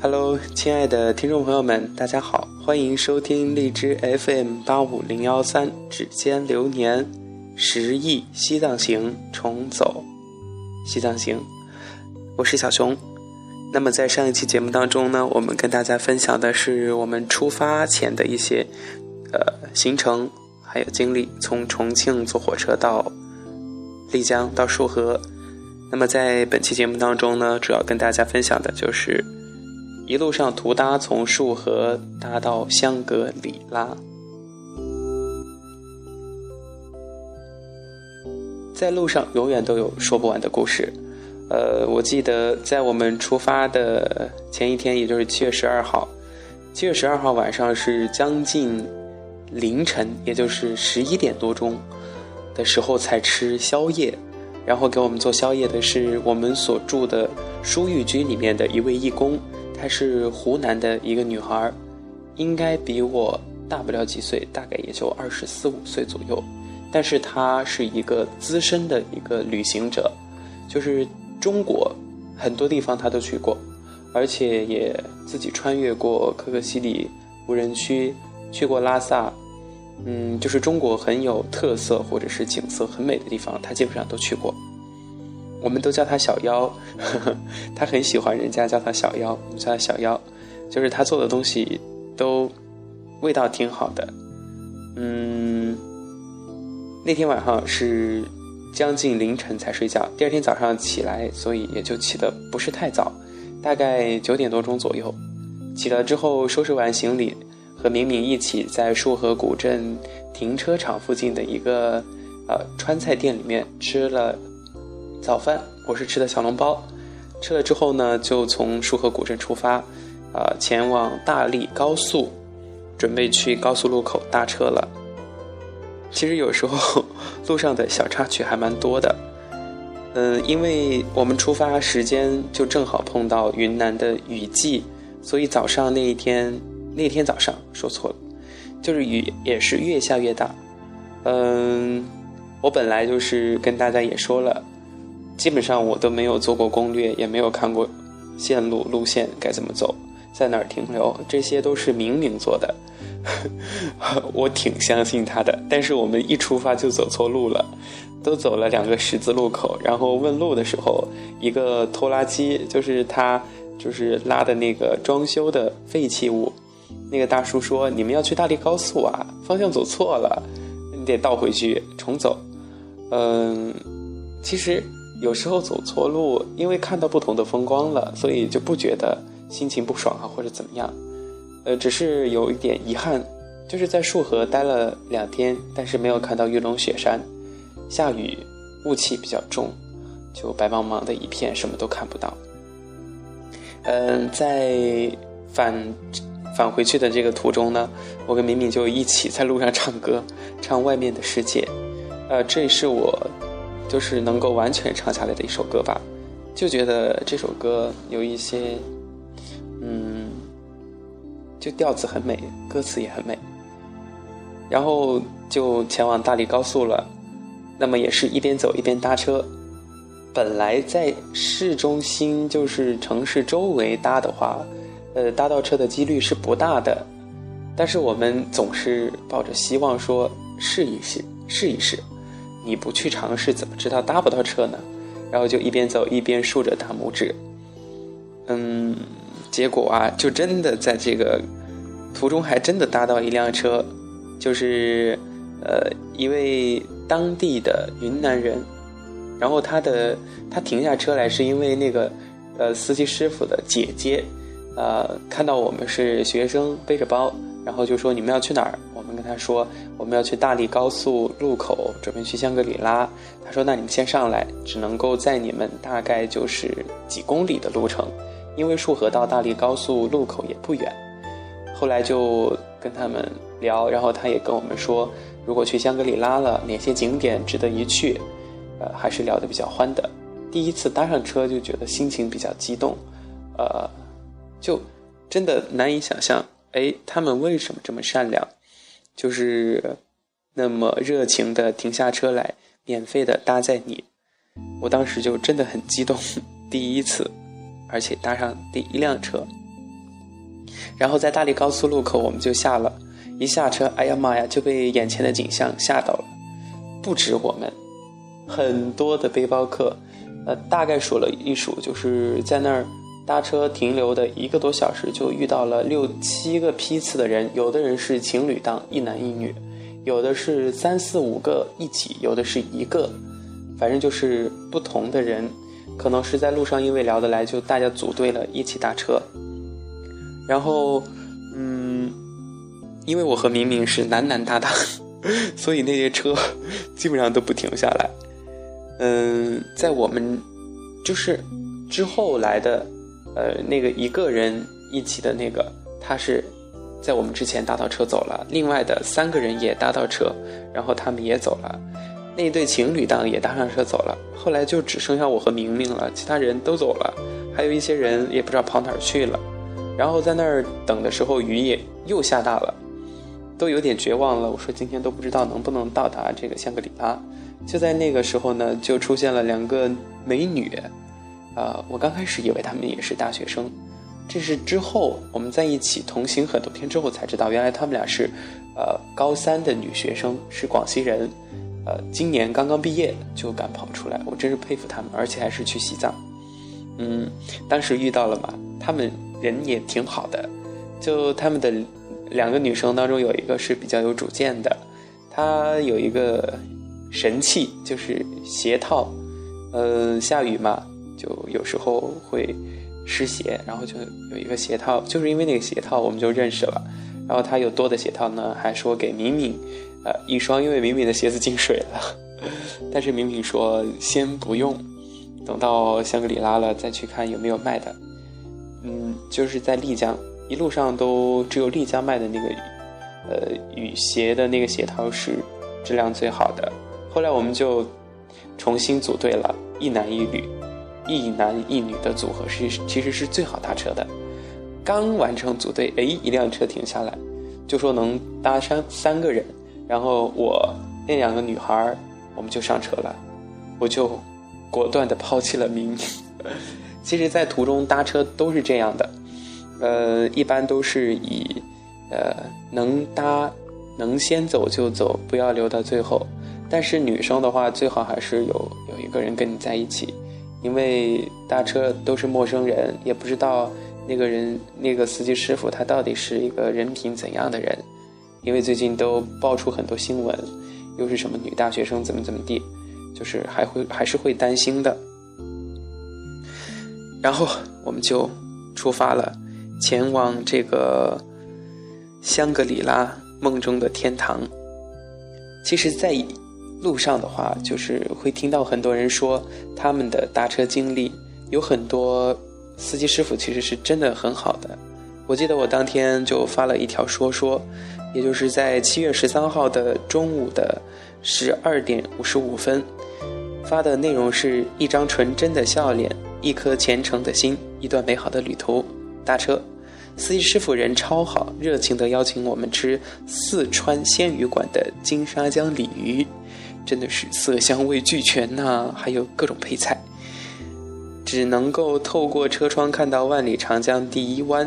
Hello，亲爱的听众朋友们，大家好，欢迎收听荔枝 FM 八五零幺三《指尖流年》，十亿西藏行重走西藏行，我是小熊。那么在上一期节目当中呢，我们跟大家分享的是我们出发前的一些呃行程，还有经历，从重庆坐火车到丽江到束河。那么在本期节目当中呢，主要跟大家分享的就是。一路上途搭从束河搭到香格里拉，在路上永远都有说不完的故事。呃，我记得在我们出发的前一天，也就是七月十二号，七月十二号晚上是将近凌晨，也就是十一点多钟的时候才吃宵夜。然后给我们做宵夜的是我们所住的疏育居里面的一位义工。她是湖南的一个女孩，应该比我大不了几岁，大概也就二十四五岁左右。但是她是一个资深的一个旅行者，就是中国很多地方她都去过，而且也自己穿越过可可西里无人区，去过拉萨，嗯，就是中国很有特色或者是景色很美的地方，她基本上都去过。我们都叫他小妖，他很喜欢人家叫他小妖，我们叫他小妖，就是他做的东西都味道挺好的。嗯，那天晚上是将近凌晨才睡觉，第二天早上起来，所以也就起得不是太早，大概九点多钟左右。起了之后收拾完行李，和明明一起在束河古镇停车场附近的一个呃川菜店里面吃了。早饭我是吃的小笼包，吃了之后呢，就从束河古镇出发，啊，前往大荔高速，准备去高速路口搭车了。其实有时候路上的小插曲还蛮多的，嗯，因为我们出发时间就正好碰到云南的雨季，所以早上那一天那天早上说错了，就是雨也是越下越大。嗯，我本来就是跟大家也说了。基本上我都没有做过攻略，也没有看过线路路线该怎么走，在哪儿停留，这些都是明明做的。我挺相信他的，但是我们一出发就走错路了，都走了两个十字路口，然后问路的时候，一个拖拉机就是他就是拉的那个装修的废弃物，那个大叔说：“你们要去大荔高速啊，方向走错了，你得倒回去重走。”嗯，其实。有时候走错路，因为看到不同的风光了，所以就不觉得心情不爽啊，或者怎么样。呃，只是有一点遗憾，就是在束河待了两天，但是没有看到玉龙雪山，下雨，雾气比较重，就白茫茫的一片，什么都看不到。嗯，在返返回去的这个途中呢，我跟敏敏就一起在路上唱歌，唱《外面的世界》。呃，这是我。就是能够完全唱下来的一首歌吧，就觉得这首歌有一些，嗯，就调子很美，歌词也很美，然后就前往大理高速了。那么也是一边走一边搭车。本来在市中心，就是城市周围搭的话，呃，搭到车的几率是不大的。但是我们总是抱着希望说试一试，试一试。你不去尝试，怎么知道搭不到车呢？然后就一边走一边竖着大拇指。嗯，结果啊，就真的在这个途中还真的搭到一辆车，就是呃一位当地的云南人。然后他的他停下车来是因为那个呃司机师傅的姐姐，呃看到我们是学生背着包，然后就说你们要去哪儿？他说我们要去大理高速路口，准备去香格里拉。他说：“那你们先上来，只能够载你们大概就是几公里的路程，因为束河到大理高速路口也不远。”后来就跟他们聊，然后他也跟我们说，如果去香格里拉了，哪些景点值得一去？呃，还是聊得比较欢的。第一次搭上车就觉得心情比较激动，呃，就真的难以想象，哎，他们为什么这么善良？就是那么热情的停下车来，免费的搭载你，我当时就真的很激动，第一次，而且搭上第一辆车，然后在大理高速路口我们就下了，一下车，哎呀妈呀，就被眼前的景象吓到了。不止我们，很多的背包客，呃，大概数了一数，就是在那儿搭车停留的一个多小时，就遇到了六七个批次的人，有的人是情侣档，一男一女，有的是三四五个一起，有的是一个，反正就是不同的人，可能是在路上因为聊得来，就大家组队了一起搭车，然后，嗯，因为我和明明是男男搭档。所以那些车基本上都不停下来。嗯，在我们就是之后来的，呃，那个一个人一起的那个，他是在我们之前搭到车走了。另外的三个人也搭到车，然后他们也走了。那对情侣档也搭上车走了。后来就只剩下我和明明了，其他人都走了。还有一些人也不知道跑哪儿去了。然后在那儿等的时候，雨也又下大了。都有点绝望了。我说今天都不知道能不能到达这个香格里拉。就在那个时候呢，就出现了两个美女，呃，我刚开始以为她们也是大学生，这是之后我们在一起同行很多天之后才知道，原来她们俩是，呃，高三的女学生，是广西人，呃，今年刚刚毕业就敢跑出来，我真是佩服她们，而且还是去西藏。嗯，当时遇到了嘛，她们人也挺好的，就她们的。两个女生当中有一个是比较有主见的，她有一个神器，就是鞋套。嗯，下雨嘛，就有时候会湿鞋，然后就有一个鞋套，就是因为那个鞋套我们就认识了。然后他有多的鞋套呢，还说给敏敏，呃，一双，因为敏敏的鞋子进水了。但是敏敏说先不用，等到香格里拉了再去看有没有卖的。嗯，就是在丽江。一路上都只有丽江卖的那个，呃，雨鞋的那个鞋套是质量最好的。后来我们就重新组队了，一男一女，一男一女的组合是其实是最好搭车的。刚完成组队，哎，一辆车停下来，就说能搭上三个人，然后我那两个女孩我们就上车了，我就果断的抛弃了明。其实，在途中搭车都是这样的。呃，一般都是以，呃，能搭，能先走就走，不要留到最后。但是女生的话，最好还是有有一个人跟你在一起，因为搭车都是陌生人，也不知道那个人那个司机师傅他到底是一个人品怎样的人。因为最近都爆出很多新闻，又是什么女大学生怎么怎么地，就是还会还是会担心的。然后我们就出发了。前往这个香格里拉梦中的天堂。其实，在路上的话，就是会听到很多人说他们的搭车经历，有很多司机师傅其实是真的很好的。我记得我当天就发了一条说说，也就是在七月十三号的中午的十二点五十五分发的内容是一张纯真的笑脸，一颗虔诚的心，一段美好的旅途。搭车，司机师傅人超好，热情地邀请我们吃四川鲜鱼馆的金沙江鲤鱼，真的是色香味俱全呐，还有各种配菜。只能够透过车窗看到万里长江第一湾，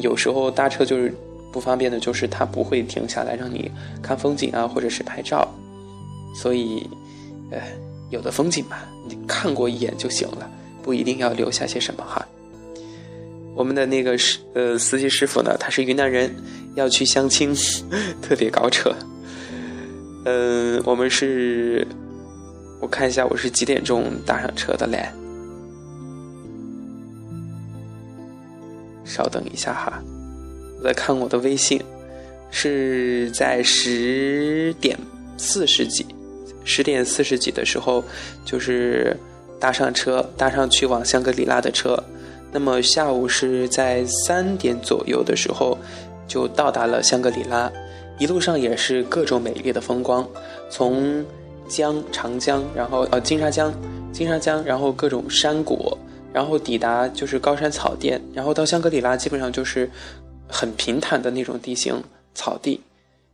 有时候搭车就是不方便的，就是它不会停下来让你看风景啊，或者是拍照。所以，呃，有的风景嘛，你看过一眼就行了，不一定要留下些什么哈。我们的那个师呃司机师傅呢，他是云南人，要去相亲，特别搞扯。嗯，我们是，我看一下我是几点钟搭上车的嘞？稍等一下哈，我在看我的微信，是在十点四十几，十点四十几的时候，就是搭上车，搭上去往香格里拉的车。那么下午是在三点左右的时候，就到达了香格里拉，一路上也是各种美丽的风光，从江长江，然后呃金沙江，金沙江，然后各种山谷，然后抵达就是高山草甸，然后到香格里拉基本上就是很平坦的那种地形草地，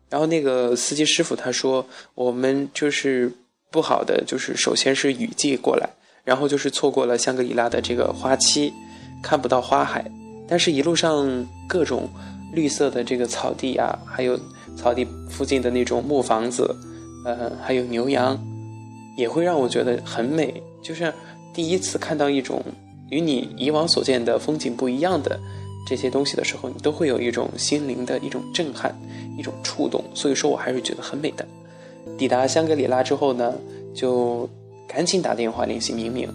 然后那个司机师傅他说我们就是不好的就是首先是雨季过来，然后就是错过了香格里拉的这个花期。看不到花海，但是，一路上各种绿色的这个草地啊，还有草地附近的那种木房子，呃，还有牛羊，也会让我觉得很美。就是第一次看到一种与你以往所见的风景不一样的这些东西的时候，你都会有一种心灵的一种震撼、一种触动。所以说我还是觉得很美的。抵达香格里拉之后呢，就赶紧打电话联系明明，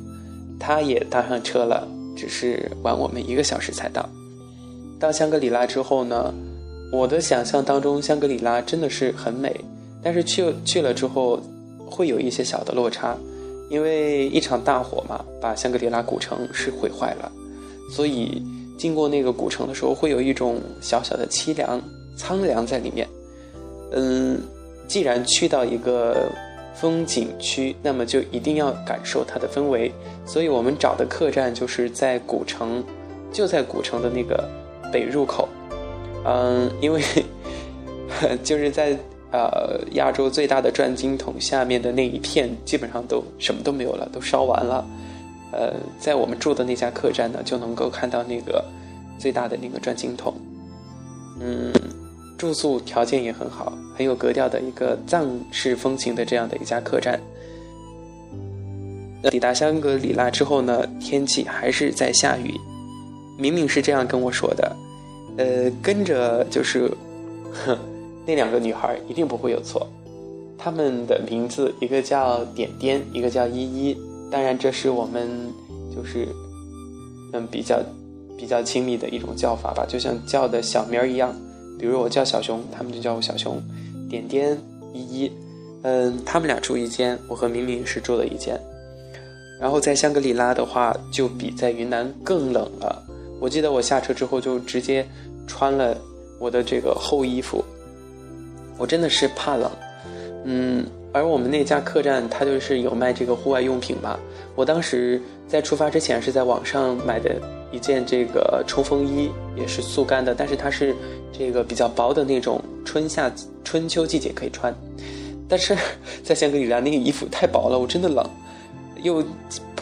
他也搭上车了。只是晚我们一个小时才到。到香格里拉之后呢，我的想象当中香格里拉真的是很美，但是去去了之后会有一些小的落差，因为一场大火嘛，把香格里拉古城是毁坏了，所以经过那个古城的时候，会有一种小小的凄凉、苍凉在里面。嗯，既然去到一个。风景区，那么就一定要感受它的氛围，所以我们找的客栈就是在古城，就在古城的那个北入口。嗯，因为 就是在呃亚洲最大的转经筒下面的那一片，基本上都什么都没有了，都烧完了。呃，在我们住的那家客栈呢，就能够看到那个最大的那个转经筒。嗯。住宿条件也很好，很有格调的一个藏式风情的这样的一家客栈。抵达香格里拉之后呢，天气还是在下雨。明明是这样跟我说的，呃，跟着就是，那两个女孩一定不会有错。她们的名字一个叫点点，一个叫依依。当然，这是我们就是嗯比较比较亲密的一种叫法吧，就像叫的小名儿一样。比如我叫小熊，他们就叫我小熊。点点依依，嗯，他们俩住一间，我和明明是住了一间。然后在香格里拉的话，就比在云南更冷了。我记得我下车之后就直接穿了我的这个厚衣服，我真的是怕冷。嗯，而我们那家客栈它就是有卖这个户外用品嘛。我当时在出发之前是在网上买的一件这个冲锋衣，也是速干的，但是它是。这个比较薄的那种，春夏春秋季节可以穿，但是 在香格里拉那个衣服太薄了，我真的冷。又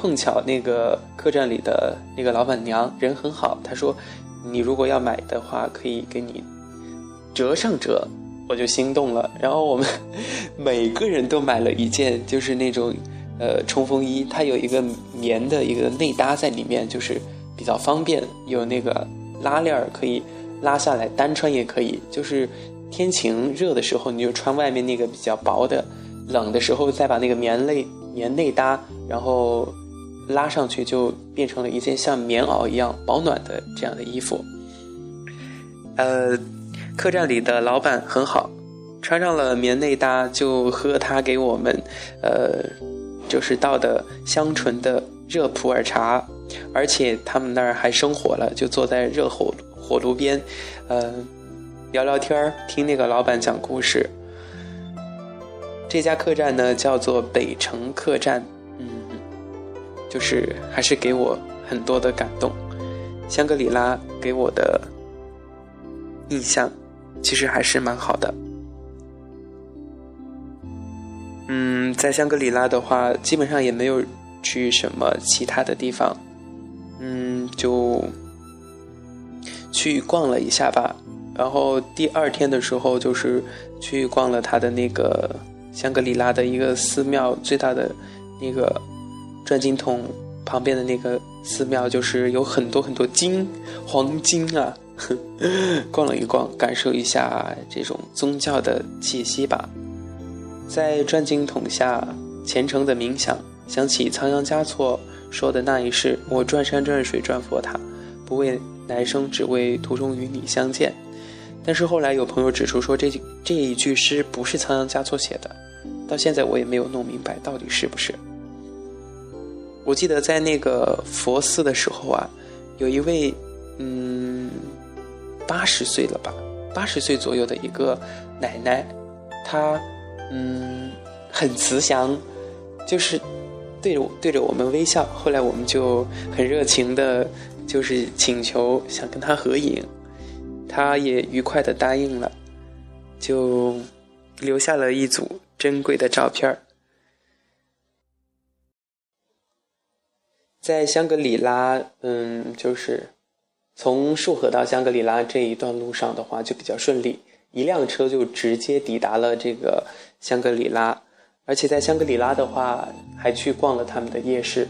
碰巧那个客栈里的那个老板娘人很好，她说你如果要买的话，可以给你折上折，我就心动了。然后我们每个人都买了一件，就是那种呃冲锋衣，它有一个棉的一个内搭在里面，就是比较方便，有那个拉链可以。拉下来单穿也可以，就是天晴热的时候，你就穿外面那个比较薄的；冷的时候再把那个棉内棉内搭，然后拉上去，就变成了一件像棉袄一样保暖的这样的衣服。呃，客栈里的老板很好，穿上了棉内搭就喝他给我们，呃，就是倒的香醇的热普洱茶，而且他们那儿还生火了，就坐在热火。火炉边，呃，聊聊天儿，听那个老板讲故事。这家客栈呢叫做北城客栈，就是还是给我很多的感动。香格里拉给我的印象其实还是蛮好的。嗯，在香格里拉的话，基本上也没有去什么其他的地方，嗯，就。去逛了一下吧，然后第二天的时候就是去逛了他的那个香格里拉的一个寺庙，最大的那个转经筒旁边的那个寺庙，就是有很多很多金黄金啊，逛了一逛，感受一下这种宗教的气息吧。在转经筒下虔诚的冥想，想起仓央嘉措说的那一世：“我转山转水转佛塔，不为。”来生只为途中与你相见，但是后来有朋友指出说这这一句诗不是仓央嘉措写的，到现在我也没有弄明白到底是不是。我记得在那个佛寺的时候啊，有一位嗯八十岁了吧，八十岁左右的一个奶奶，她嗯很慈祥，就是对着对着我们微笑，后来我们就很热情的。就是请求想跟他合影，他也愉快的答应了，就留下了一组珍贵的照片儿在香格里拉，嗯，就是从束河到香格里拉这一段路上的话就比较顺利，一辆车就直接抵达了这个香格里拉，而且在香格里拉的话还去逛了他们的夜市，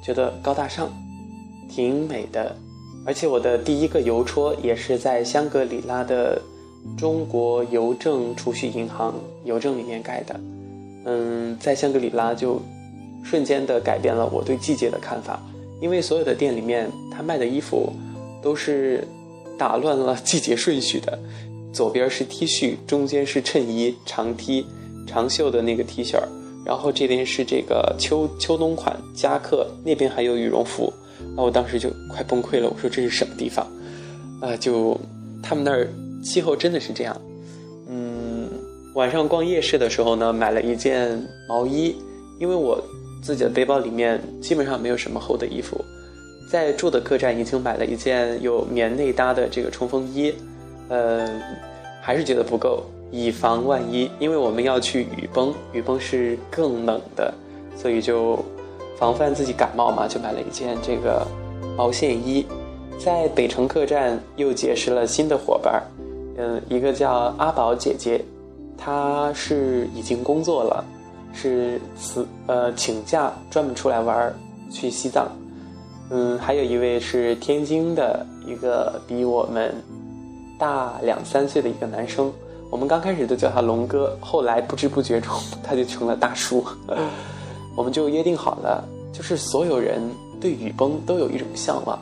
觉得高大上，挺美的。而且我的第一个邮戳也是在香格里拉的中国邮政储蓄银行邮政里面盖的。嗯，在香格里拉就瞬间的改变了我对季节的看法，因为所有的店里面他卖的衣服都是打乱了季节顺序的，左边是 T 恤，中间是衬衣长 T 长袖的那个 T 恤，然后这边是这个秋秋冬款夹克，那边还有羽绒服。那我当时就快崩溃了，我说这是什么地方？啊，就他们那儿气候真的是这样。嗯，晚上逛夜市的时候呢，买了一件毛衣，因为我自己的背包里面基本上没有什么厚的衣服。在住的客栈已经买了一件有棉内搭的这个冲锋衣，呃，还是觉得不够，以防万一，因为我们要去雨崩，雨崩是更冷的，所以就。防范自己感冒嘛，就买了一件这个毛线衣。在北城客栈又结识了新的伙伴嗯，一个叫阿宝姐姐，她是已经工作了，是辞呃请假专门出来玩去西藏。嗯，还有一位是天津的一个比我们大两三岁的一个男生，我们刚开始都叫他龙哥，后来不知不觉中他就成了大叔。我们就约定好了，就是所有人对雨崩都有一种向往，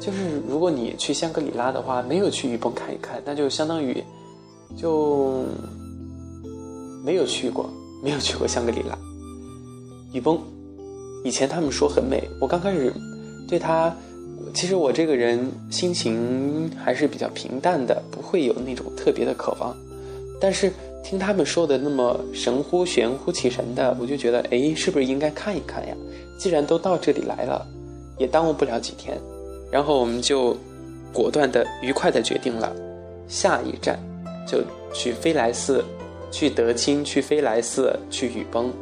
就是如果你去香格里拉的话，没有去雨崩看一看，那就相当于就没有去过，没有去过香格里拉。雨崩，以前他们说很美，我刚开始对它，其实我这个人心情还是比较平淡的，不会有那种特别的渴望，但是。听他们说的那么神乎玄乎其神的，我就觉得，哎，是不是应该看一看呀？既然都到这里来了，也耽误不了几天。然后我们就果断的、愉快的决定了，下一站就去飞来寺，去德清，去飞来寺，去雨崩。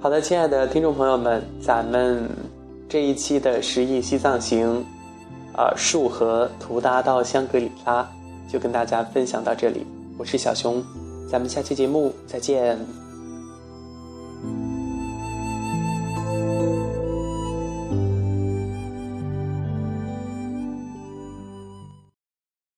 好的，亲爱的听众朋友们，咱们这一期的十亿西藏行。啊，束河图达到香格里拉，就跟大家分享到这里。我是小熊，咱们下期节目再见。